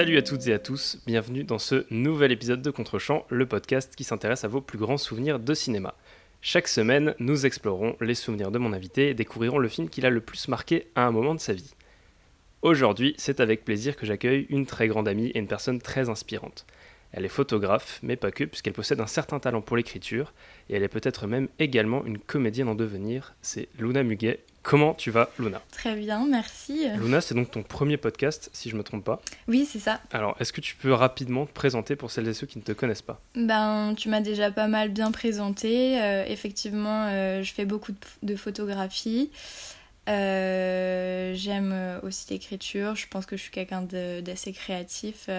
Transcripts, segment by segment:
Salut à toutes et à tous, bienvenue dans ce nouvel épisode de Contrechamp, le podcast qui s'intéresse à vos plus grands souvenirs de cinéma. Chaque semaine, nous explorons les souvenirs de mon invité et découvrirons le film qu'il a le plus marqué à un moment de sa vie. Aujourd'hui, c'est avec plaisir que j'accueille une très grande amie et une personne très inspirante. Elle est photographe, mais pas que, puisqu'elle possède un certain talent pour l'écriture, et elle est peut-être même également une comédienne en devenir. C'est Luna Muguet. Comment tu vas, Luna Très bien, merci. Luna, c'est donc ton premier podcast, si je me trompe pas. Oui, c'est ça. Alors, est-ce que tu peux rapidement te présenter pour celles et ceux qui ne te connaissent pas? Ben, tu m'as déjà pas mal bien présenté. Euh, effectivement, euh, je fais beaucoup de, photographie. Euh, j'aime aussi l'écriture. Je pense que je suis quelqu'un d'assez créatif.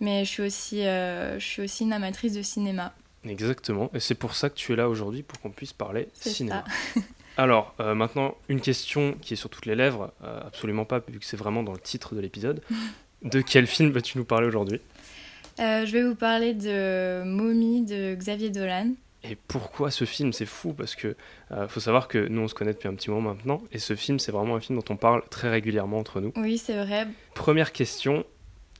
mais je suis, aussi, je suis aussi une amatrice de cinéma. Exactement. Et c'est pour ça que tu es là aujourd'hui, pour qu'on puisse parler cinéma. Ça. Alors, euh, maintenant, une question qui est sur toutes les lèvres, euh, absolument pas, vu que c'est vraiment dans le titre de l'épisode. de quel film vas-tu nous parler aujourd'hui? Euh, Je vais vous parler de Mommy de Xavier Dolan. Et pourquoi ce film? C'est fou parce que faut savoir que nous on se connaît depuis un petit moment maintenant et ce film c'est vraiment un film dont on parle très régulièrement entre nous. Oui, c'est vrai. Première question,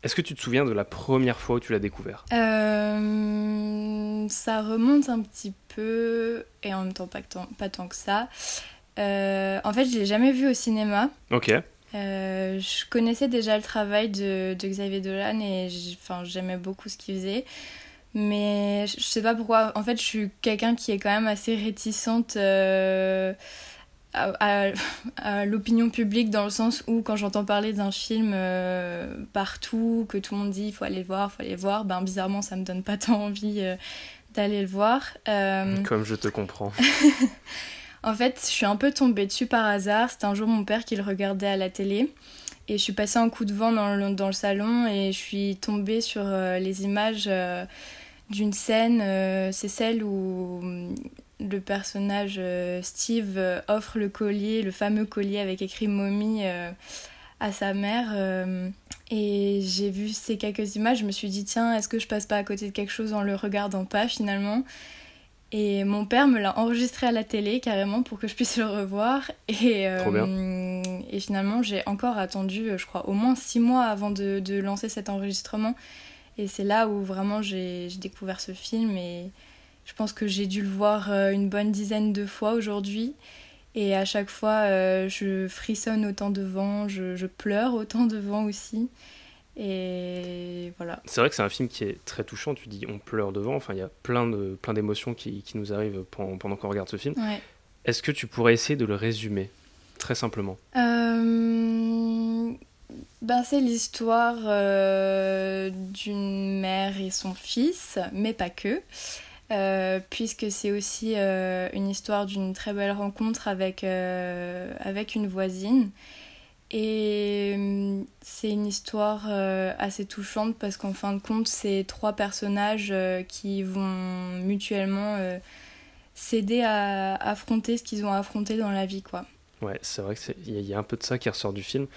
est-ce que tu te souviens de la première fois où tu l'as découvert? Euh, Ça remonte un petit peu, et en même temps pas, tant, pas tant que ça. Euh, en fait, je l'ai jamais vu au cinéma. Ok. Euh, je connaissais déjà le travail de, Xavier Dolan et j'aimais beaucoup ce qu'il faisait. Mais je sais pas pourquoi. En fait, je suis quelqu'un qui est quand même assez réticente à, l'opinion publique dans le sens où quand j'entends parler d'un film euh, partout, que tout le monde dit il faut aller le voir, il faut aller le voir, ben bizarrement ça me donne pas tant envie euh, d'aller le voir. Euh, Comme je te comprends. en fait, je suis un peu tombée dessus par hasard. C'était un jour mon père qui le regardait à la télé. Et je suis passée en coup de vent dans le, dans le salon et je suis tombée sur les images d'une scène. C'est celle où le personnage euh, Steve euh, offre le collier, le fameux collier avec écrit momie euh, à sa mère. et j'ai vu ces quelques images, je me suis dit tiens, est-ce que je passe pas à côté de quelque chose en le regardant pas finalement? Et mon père me l'a enregistré à la télé carrément pour que je puisse le revoir. Et, et finalement, j'ai encore attendu, je crois, au moins six mois avant de, de lancer cet enregistrement. Et c'est là où vraiment j'ai découvert ce film. Et, je pense que j'ai dû le voir euh, une bonne dizaine de fois aujourd'hui. Et à chaque fois, euh, je frissonne autant devant, je, je, pleure autant devant aussi. Et voilà. C'est vrai que c'est un film qui est très touchant. Tu dis on pleure devant. Enfin, il y a plein de plein d'émotions qui, qui, nous arrivent pendant, pendant qu'on regarde ce film. Est-ce que tu pourrais essayer de le résumer très simplement? Euh... ben, C'est l'histoire euh, d'une mère et son fils, mais pas que. Euh, puisque c'est aussi euh, une histoire d'une très belle rencontre avec, euh, avec une voisine. Et c'est une histoire assez touchante parce qu'en fin de compte, c'est trois personnages qui vont mutuellement s'aider à affronter ce qu'ils ont affronté dans la vie. quoi. Ouais, c'est vrai qu'il y, y, a un peu de ça qui ressort du film.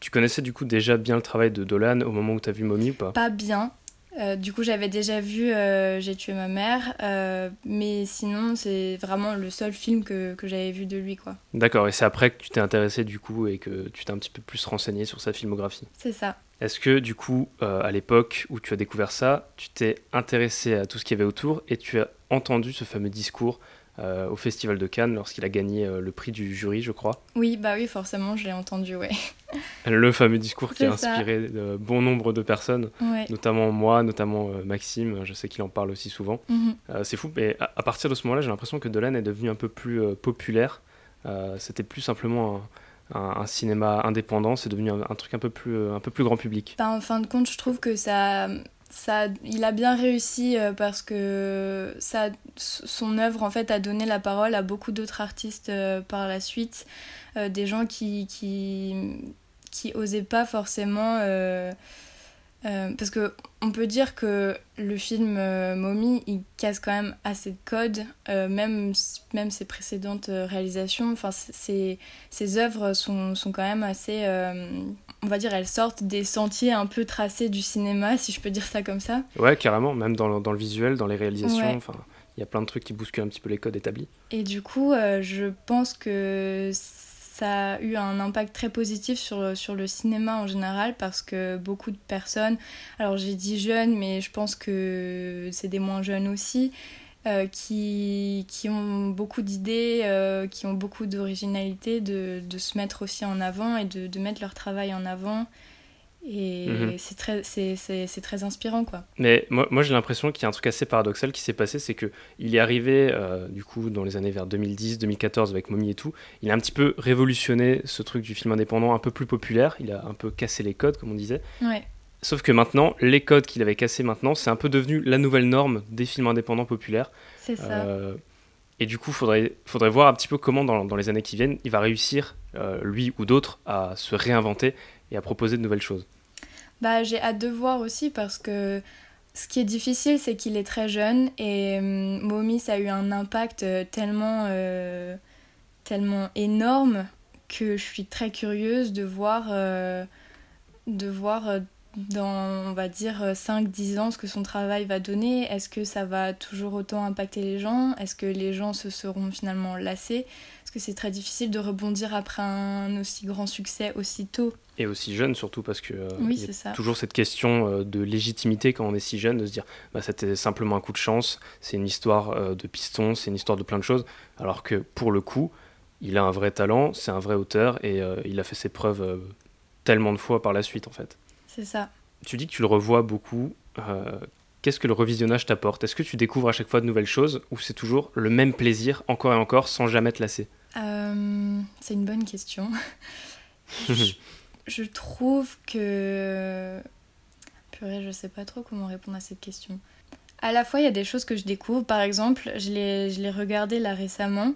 tu connaissais du coup déjà bien le travail de Dolan au moment où tu as vu Mommy ou pas? Pas bien, euh, du coup, j'avais déjà vu euh, J'ai tué ma mère, euh, mais sinon, c'est vraiment le seul film que, que j'avais vu de lui. quoi. D'accord, et c'est après que tu t'es intéressé du coup et que tu t'es un petit peu plus renseigné sur sa filmographie. C'est ça. Est-ce que du coup, à l'époque où tu as découvert ça, tu t'es intéressé à tout ce qu'il y avait autour et tu as entendu ce fameux discours euh, au Festival de Cannes lorsqu'il a gagné euh, le prix du jury, je crois. Oui, bah oui, forcément, je l'ai entendu, ouais. Le fameux discours qui a inspiré de bon nombre de personnes, notamment moi, notamment euh, Maxime, je sais qu'il en parle aussi souvent. Mhm. c'est fou, mais à, partir de ce moment-là, j'ai l'impression que Dolan est devenu un peu plus populaire. C'était plus simplement un, cinéma indépendant, c'est devenu un, truc un peu plus, un peu plus grand public. Bah, en fin de compte, je trouve que ça ça, il a bien réussi euh, parce que ça, son œuvre en fait a donné la parole à beaucoup d'autres artistes euh, par la suite, euh, des gens qui, qui, qui osaient pas forcément parce que on peut dire que le film Mommy il casse quand même assez de codes même même ses précédentes réalisations. Enfin ses, ses œuvres sont, sont quand même assez on va dire, elles sortent des sentiers un peu tracés du cinéma, si je peux dire ça comme ça. Ouais, carrément, même dans le, dans le visuel, dans les réalisations, enfin, il y a plein de trucs qui bousculent un petit peu les codes établis. Et du coup, euh, je pense que ça a eu un impact très positif sur, sur le cinéma en général parce que beaucoup de personnes, alors j'ai dit jeunes, mais je pense que c'est des moins jeunes aussi, euh, qui, qui, ont beaucoup d'idées, euh, qui ont beaucoup d'originalité, de, de, se mettre aussi en avant et de, de mettre leur travail en avant. Et mhm. c'est très, très inspirant, quoi. Mais moi, moi j'ai l'impression qu'il y a un truc assez paradoxal qui s'est passé, c'est qu'il est arrivé, euh, du coup, dans les années vers 2010, 2014, avec Mommy et tout, il a un petit peu révolutionné ce truc du film indépendant un peu plus populaire, il a un peu cassé les codes, comme on disait. Ouais. Sauf que maintenant, les codes qu'il avait cassés maintenant, c'est un peu devenu la nouvelle norme des films indépendants populaires. C'est ça. Euh, et du coup, il faudrait, faudrait voir un petit peu comment, dans, dans les années qui viennent, il va réussir, euh, lui ou d'autres, à se réinventer et à proposer de nouvelles choses bah, J'ai hâte de voir aussi parce que ce qui est difficile, c'est qu'il est très jeune et euh, Momi, ça a eu un impact euh, tellement, tellement énorme que je suis très curieuse de voir, de voir dans, on va dire, 5-10 ans ce que son travail va donner. Est-ce que ça va toujours autant impacter les gens? Est-ce que les gens se seront finalement lassés? Parce que c'est très difficile de rebondir après un aussi grand succès aussitôt? Et aussi jeune surtout parce que oui, y a ça. toujours cette question euh, de légitimité quand on est si jeune, de se dire bah, c'était simplement un coup de chance, c'est une histoire euh, de piston, c'est une histoire de plein de choses, alors que pour le coup, il a un vrai talent, c'est un vrai auteur et euh, il a fait ses preuves tellement de fois par la suite en fait. C'est ça. Tu dis que tu le revois beaucoup. Qu'est-ce que le revisionnage t'apporte? Est-ce que tu découvres à chaque fois de nouvelles choses ou c'est toujours le même plaisir encore et encore sans jamais te lasser? C'est une bonne question. je trouve que. Purée, je sais pas trop comment répondre à cette question. À la fois, il y a des choses que je découvre. Par exemple, je l'ai regardé là récemment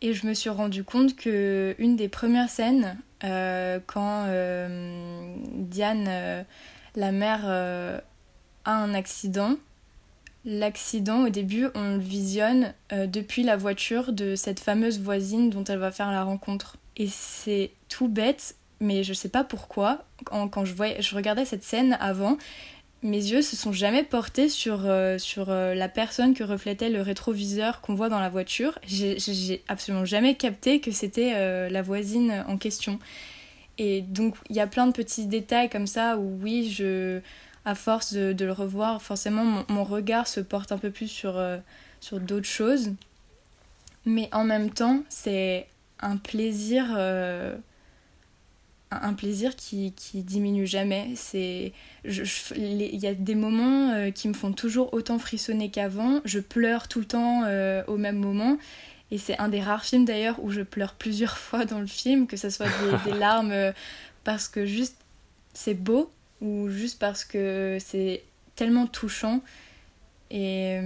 et je me suis rendu compte que une des premières scènes, euh, quand euh, Diane, euh, la mère, a un accident, l'accident au début, on le visionne depuis la voiture de cette fameuse voisine dont elle va faire la rencontre. Et c'est tout bête, mais je sais pas pourquoi, quand, je regardais cette scène avant, mes yeux se sont jamais portés sur, euh, sur euh, la personne que reflétait le rétroviseur qu'on voit dans la voiture. J'ai absolument jamais capté que c'était euh, la voisine en question. Et donc il y a plein de petits détails comme ça où oui, je, à force de, le revoir, forcément mon, mon, regard se porte un peu plus sur, sur d'autres choses. Mais en même temps, c'est un plaisir un plaisir qui, qui diminue jamais. Il y a des moments euh, qui me font toujours autant frissonner qu'avant. Je pleure tout le temps euh, au même moment. Et c'est un des rares films d'ailleurs où je pleure plusieurs fois dans le film, que ce soit des, larmes euh, parce que juste c'est beau ou juste parce que c'est tellement touchant. Et,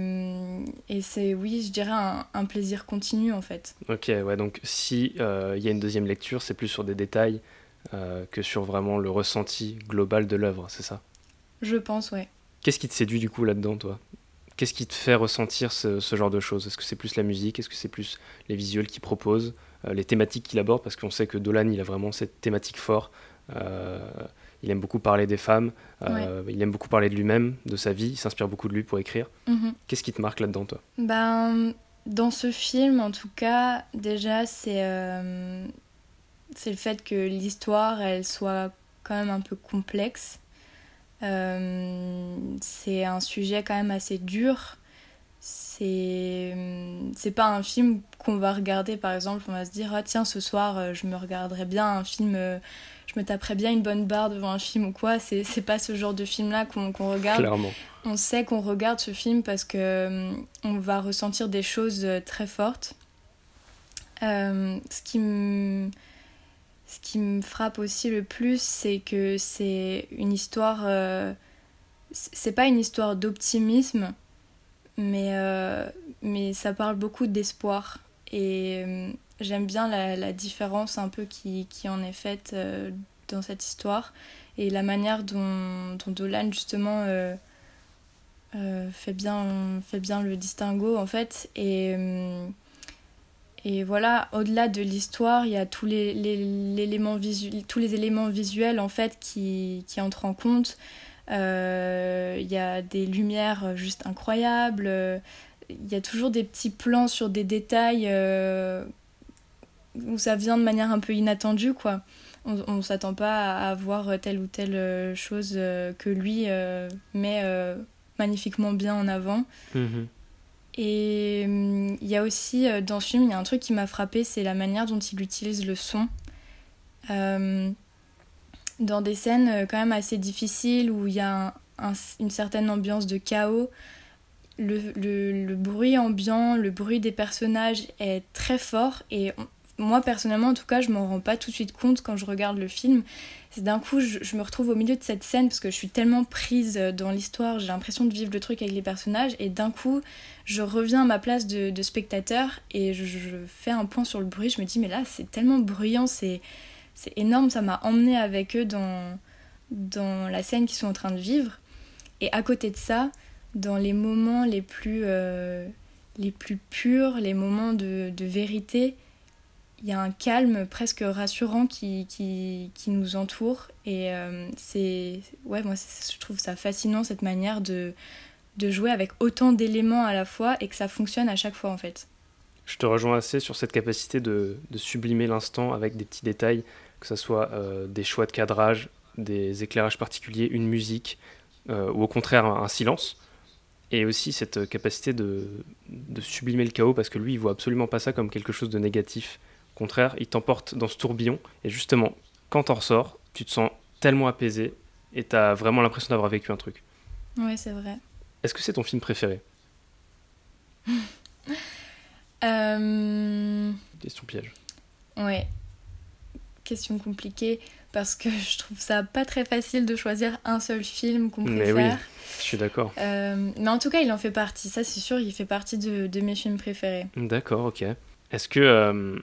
et c'est, oui, je dirais un, un, plaisir continu en fait. Ok, ouais, donc si il y a une deuxième lecture, c'est plus sur des détails euh, que sur vraiment le ressenti global de l'œuvre, c'est ça? Je pense, ouais. Qu'est-ce qui te séduit du coup là-dedans, toi? Qu'est-ce qui te fait ressentir ce, genre de choses? Est-ce que c'est plus la musique? Est-ce que c'est plus les visuels qu'il propose euh, Les thématiques qu'il aborde? Parce qu'on sait que Dolan, il a vraiment cette thématique forte. Euh, il aime beaucoup parler des femmes. Il aime beaucoup parler de lui-même, de sa vie. Il s'inspire beaucoup de lui pour écrire. Mhm. Qu'est-ce qui te marque là-dedans, toi? Ben, Dans ce film, en tout cas, déjà, c'est c'est le fait que l'histoire, elle soit quand même un peu complexe. Euh, c'est un sujet quand même assez dur. C'est c'est pas un film qu'on va regarder par exemple, on va se dire ah tiens ce soir euh, je me regarderai bien un film euh, je me taperai bien une bonne barre devant un film ou quoi, c'est pas ce genre de film là qu'on regarde. Clairement. On sait qu'on regarde ce film parce que on va ressentir des choses très fortes. ce qui me ce qui me frappe aussi le plus, c'est que c'est une histoire. Euh, c'est pas une histoire d'optimisme, mais, euh, mais ça parle beaucoup d'espoir. Et euh, j'aime bien la, différence un peu qui, qui en est faite dans cette histoire et la manière dont, dont Dolan justement fait, bien, fait bien le distinguo en fait. Et et voilà, au-delà de l'histoire, il y a tous les, les, tous les éléments visuels en fait qui, entrent en compte. Euh, il y a des lumières juste incroyables. Il y a toujours des petits plans sur des détails euh, où ça vient de manière un peu inattendue, quoi. On, on s'attend pas à, voir telle ou telle chose que lui met magnifiquement bien en avant. Mhm. Et hum, il y a aussi dans ce film, il y a un truc qui m'a frappé, c'est la manière dont il utilise le son. dans des scènes quand même assez difficiles où il y a une certaine ambiance de chaos, le, bruit ambiant, le bruit des personnages est très fort et moi personnellement en tout cas je m'en rends pas tout de suite compte quand je regarde le film. D'un coup je, me retrouve au milieu de cette scène parce que je suis tellement prise dans l'histoire, j'ai l'impression de vivre le truc avec les personnages et d'un coup je reviens à ma place de, spectateur et je, fais un point sur le bruit, je me dis mais là c'est tellement bruyant, c'est énorme, ça m'a emmené avec eux dans, dans la scène qu'ils sont en train de vivre. Et à côté de ça, dans les moments les plus, euh, les plus purs, les moments de vérité, il y a un calme presque rassurant qui, qui, qui nous entoure. Et euh, c'est. Ouais, moi, je trouve ça fascinant, cette manière de, de jouer avec autant d'éléments à la fois et que ça fonctionne à chaque fois, en fait. Je te rejoins assez sur cette capacité de, de sublimer l'instant avec des petits détails, que ce soit euh, des choix de cadrage, des éclairages particuliers, une musique, ou au contraire un silence et aussi cette capacité de, de, sublimer le chaos parce que lui il voit absolument pas ça comme quelque chose de négatif. Au contraire, il t'emporte dans ce tourbillon et justement, quand t'en ressors, tu te sens tellement apaisé et t'as vraiment l'impression d'avoir vécu un truc. Ouais, c'est vrai. Est-ce que c'est ton film préféré? Euh... Question piège. Ouais. Question compliquée parce que je trouve ça pas très facile de choisir un seul film qu'on préfère. Mais oui, je suis d'accord. Euh, mais en tout cas, il en fait partie, ça c'est sûr, il fait partie de, de mes films préférés. D'accord, ok. Est-ce que, euh,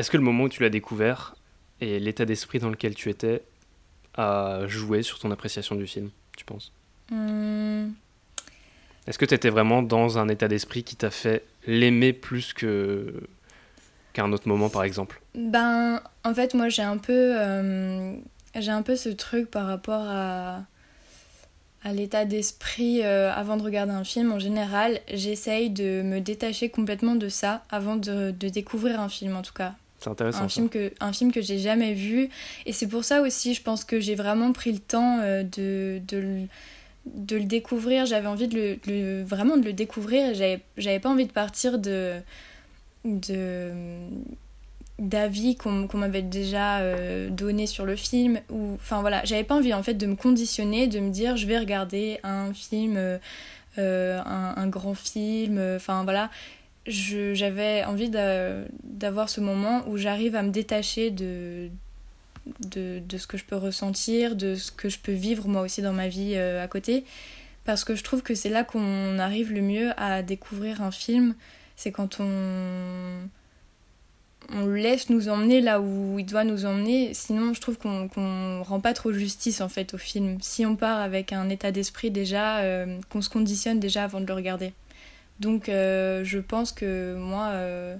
est-ce que le moment où tu l'as découvert et l'état d'esprit dans lequel tu étais a joué sur ton appréciation du film, tu penses? Hmm. Est-ce que tu étais vraiment dans un état d'esprit qui t'a fait l'aimer plus que qu'un autre moment, par exemple? Ben, en fait, moi, j'ai un peu, euh, j'ai un peu ce truc par rapport à, à l'état d'esprit euh, avant de regarder un film. En général, j'essaye de me détacher complètement de ça avant de, de découvrir un film, en tout cas. C'est intéressant. Un film que, un film que j'ai jamais vu. Et c'est pour ça aussi, je pense que j'ai vraiment pris le temps euh, de, de, de, le découvrir. J'avais envie de le, vraiment de le découvrir et j'avais pas envie de partir de de d'avis qu'on m'avait déjà euh, donné sur le film ou enfin voilà j'avais pas envie en fait de me conditionner de me dire je vais regarder un film euh, euh, un, grand film enfin voilà j'avais envie d'avoir ce moment où j'arrive à me détacher de, de, ce que je peux ressentir de ce que je peux vivre moi aussi dans ma vie à côté parce que je trouve que c'est là qu'on arrive le mieux à découvrir un film c'est quand on on laisse nous emmener là où il doit nous emmener. Sinon, je trouve qu'on ne rend pas trop justice en fait au film. Si on part avec un état d'esprit déjà, euh, qu'on se conditionne déjà avant de le regarder. Donc, euh, je pense que moi, euh,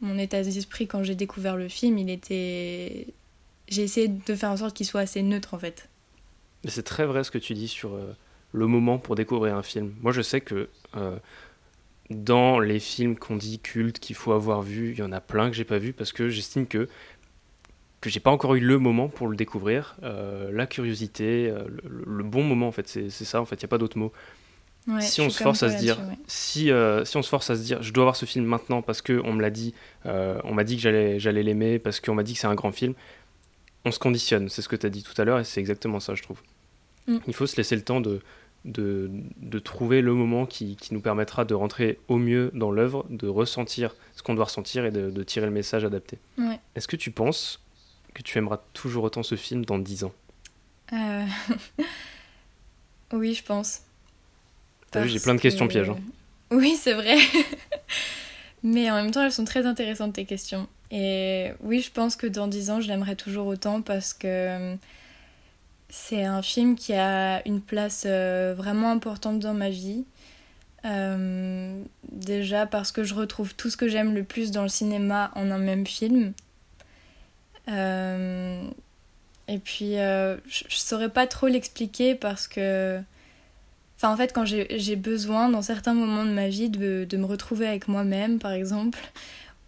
mon état d'esprit quand j'ai découvert le film, il était. J'ai essayé de faire en sorte qu'il soit assez neutre en fait. C'est très vrai ce que tu dis sur le moment pour découvrir un film. Moi, je sais que dans les films qu'on dit cultes qu'il faut avoir vu, il y en a plein que j'ai pas vu parce que j'estime que que j'ai pas encore eu le moment pour le découvrir, euh, la curiosité, euh, le, bon moment en fait, c'est ça en fait, il y a pas d'autre mot. Si on se force à se dire, si, euh, si on se force à se dire, je dois voir ce film maintenant parce que on me l'a dit, on m'a dit que j'allais j'allais l'aimer parce qu'on m'a dit que c'est un grand film, on se conditionne, c'est ce que tu as dit tout à l'heure et c'est exactement ça je trouve. Mm. Il faut se laisser le temps de, de, de, trouver le moment qui, qui, nous permettra de rentrer au mieux dans l'œuvre, de ressentir ce qu'on doit ressentir et de, de, tirer le message adapté. Est-ce que tu penses que tu aimeras toujours autant ce film dans 10 ans? Euh... Oui, je pense. T'as vu, j'ai plein de questions pièges. Hein. Oui, c'est vrai. Mais en même temps, elles sont très intéressantes, tes questions. Et oui, je pense que dans 10 ans, je l'aimerais toujours autant parce que c'est un film qui a une place euh, vraiment importante dans ma vie. Euh, déjà parce que je retrouve tout ce que j'aime le plus dans le cinéma en un même film. Euh, et puis, je, je saurais pas trop l'expliquer parce que. Enfin, en fait, quand j'ai besoin, dans certains moments de ma vie, de, de me retrouver avec moi-même, par exemple,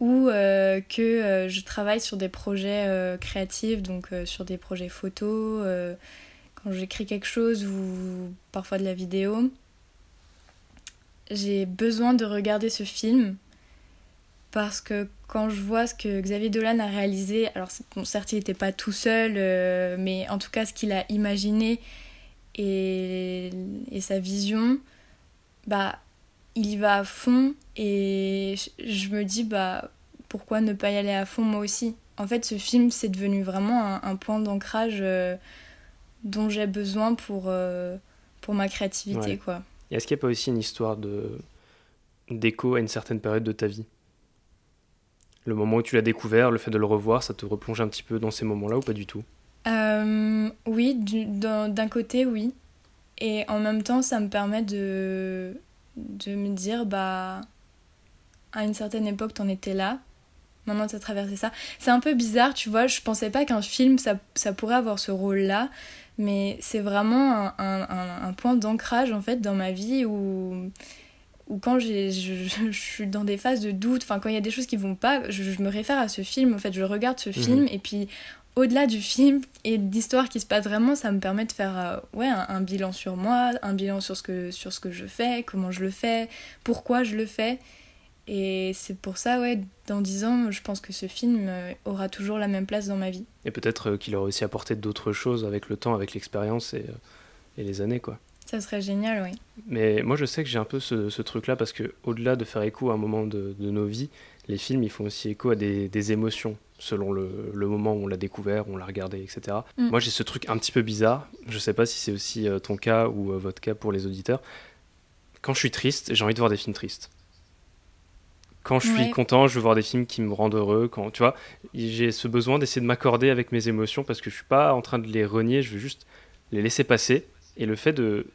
ou que je travaille sur des projets créatifs, donc sur des projets photos, quand j'écris quelque chose ou parfois de la vidéo, j'ai besoin de regarder ce film parce que quand je vois ce que Xavier Dolan a réalisé, alors certes il n'était pas tout seul, euh, mais en tout cas ce qu'il a imaginé et, et, sa vision, bah il y va à fond et je me dis bah pourquoi ne pas y aller à fond moi aussi? En fait ce film c'est devenu vraiment un, point d'ancrage euh, dont j'ai besoin pour, euh, pour ma créativité quoi. est-ce qu'il n'y a pas aussi une histoire de d'écho à une certaine période de ta vie? Le moment où tu l'as découvert, le fait de le revoir, ça te replonge un petit peu dans ces moments-là ou pas du tout? Euh, Oui, d'un côté, oui. Et en même temps, ça me permet de, de me dire, bah, à une certaine époque, t'en étais là. Maintenant, t'as traversé ça. C'est un peu bizarre, tu vois. Je pensais pas qu'un film, ça, ça, pourrait avoir ce rôle-là. Mais c'est vraiment un, un, un point d'ancrage, en fait, dans ma vie où ou quand je, je, suis dans des phases de doute, enfin quand il y a des choses qui vont pas, je, me réfère à ce film, en fait je regarde ce mhm. film et puis au-delà du film et d'histoires qui se passent vraiment, ça me permet de faire euh, ouais, un, bilan sur moi, un bilan sur ce, que, sur ce que je fais, comment je le fais, pourquoi je le fais. Et c'est pour ça, ouais, dans dix ans, je pense que ce film euh, aura toujours la même place dans ma vie. Et peut-être euh, qu'il aura aussi apporté d'autres choses avec le temps, avec l'expérience et, et les années, quoi. Ça serait génial, oui. Mais moi, je sais que j'ai un peu ce, truc-là parce que, au-delà de faire écho à un moment de, nos vies, les films, ils font aussi écho à des, émotions selon le, moment où on l'a découvert, où on l'a regardé, etc. Mm. Moi, j'ai ce truc un petit peu bizarre. Je sais pas si c'est aussi euh, ton cas ou euh, votre cas pour les auditeurs. Quand je suis triste, j'ai envie de voir des films tristes. Quand je suis content, je veux voir des films qui me rendent heureux. Quand, tu vois, j'ai ce besoin d'essayer de m'accorder avec mes émotions parce que je suis pas en train de les renier, je veux juste les laisser passer. Et le fait de,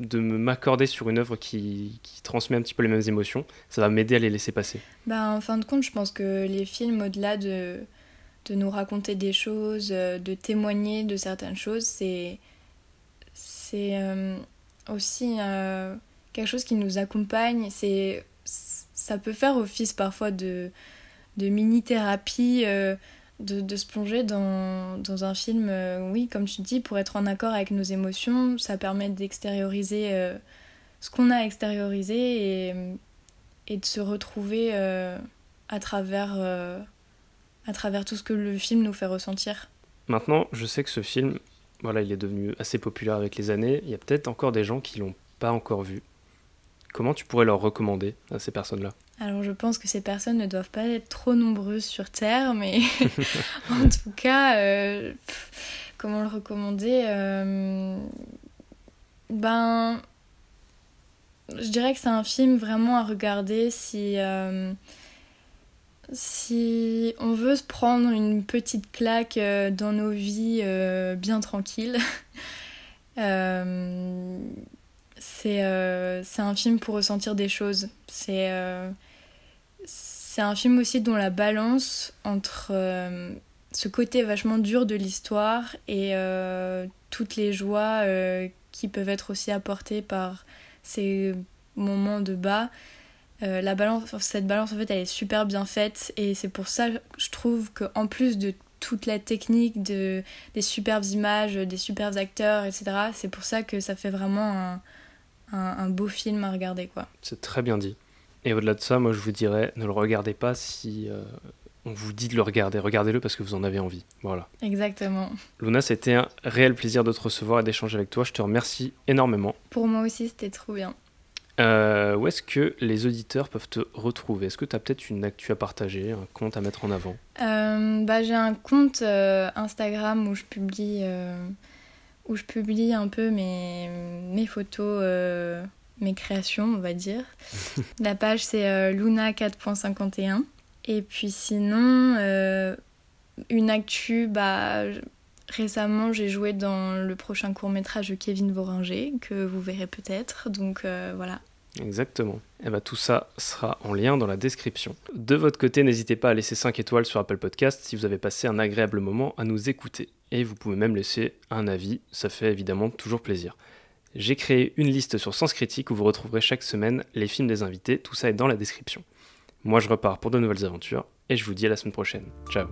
de m'accorder sur une œuvre qui, qui, transmet un petit peu les mêmes émotions, ça va m'aider à les laisser passer. Bah, en fin de compte, je pense que les films, au-delà de, de nous raconter des choses, euh, de témoigner de certaines choses, c'est c'est euh, aussi euh, quelque chose qui nous accompagne. C'est ça peut faire office parfois de, de mini-thérapie de, se plonger dans, un film, euh, oui, comme tu dis, pour être en accord avec nos émotions. Ça permet d'extérioriser euh, ce qu'on a extériorisé et, et de se retrouver euh, à, travers, à travers tout ce que le film nous fait ressentir. Maintenant, je sais que ce film, voilà, il est devenu assez populaire avec les années. Il y a peut-être encore des gens qui l'ont pas encore vu. Comment tu pourrais leur recommander à ces personnes-là? Alors je pense que ces personnes ne doivent pas être trop nombreuses sur Terre, mais en tout cas, euh, comment le recommander euh, Ben, je dirais que c'est un film vraiment à regarder si, euh, si on veut se prendre une petite claque dans nos vies bien tranquilles. c'est un film pour ressentir des choses. C'est c'est un film aussi dont la balance entre euh, ce côté vachement dur de l'histoire et euh, toutes les joies euh, qui peuvent être aussi apportées par ces moments de bas. la balance, cette balance en fait elle est super bien faite et c'est pour ça je trouve qu'en plus de toute la technique, de, des superbes images, des superbes acteurs, etc. C'est pour ça que ça fait vraiment un, un beau film à regarder. quoi. C'est très bien dit. Et au-delà de ça, moi je vous dirais, ne le regardez pas si euh, on vous dit de le regarder. Regardez-le parce que vous en avez envie. Voilà. Exactement. Luna, c'était un réel plaisir de te recevoir et d'échanger avec toi. Je te remercie énormément. Pour moi aussi, c'était trop bien. Euh, où est-ce que les auditeurs peuvent te retrouver? Est-ce que tu as peut-être une actu à partager, un compte à mettre en avant? Euh, bah, J'ai un compte Instagram où je publie, où je publie un peu mes, mes photos mes créations, on va dire. La page, c'est euh, Luna 4.51. Et puis sinon, euh, une actu, bah, récemment, j'ai joué dans le prochain court-métrage de Kevin Voringer, que vous verrez peut-être. Donc euh, voilà. Exactement. Et eh bah, tout ça sera en lien dans la description. De votre côté, n'hésitez pas à laisser 5 étoiles sur Apple Podcast si vous avez passé un agréable moment à nous écouter. Et vous pouvez même laisser un avis, ça fait évidemment toujours plaisir. J'ai créé une liste sur Sens Critique où vous retrouverez chaque semaine les films des invités, tout ça est dans la description. Moi je repars pour de nouvelles aventures et je vous dis à la semaine prochaine. Ciao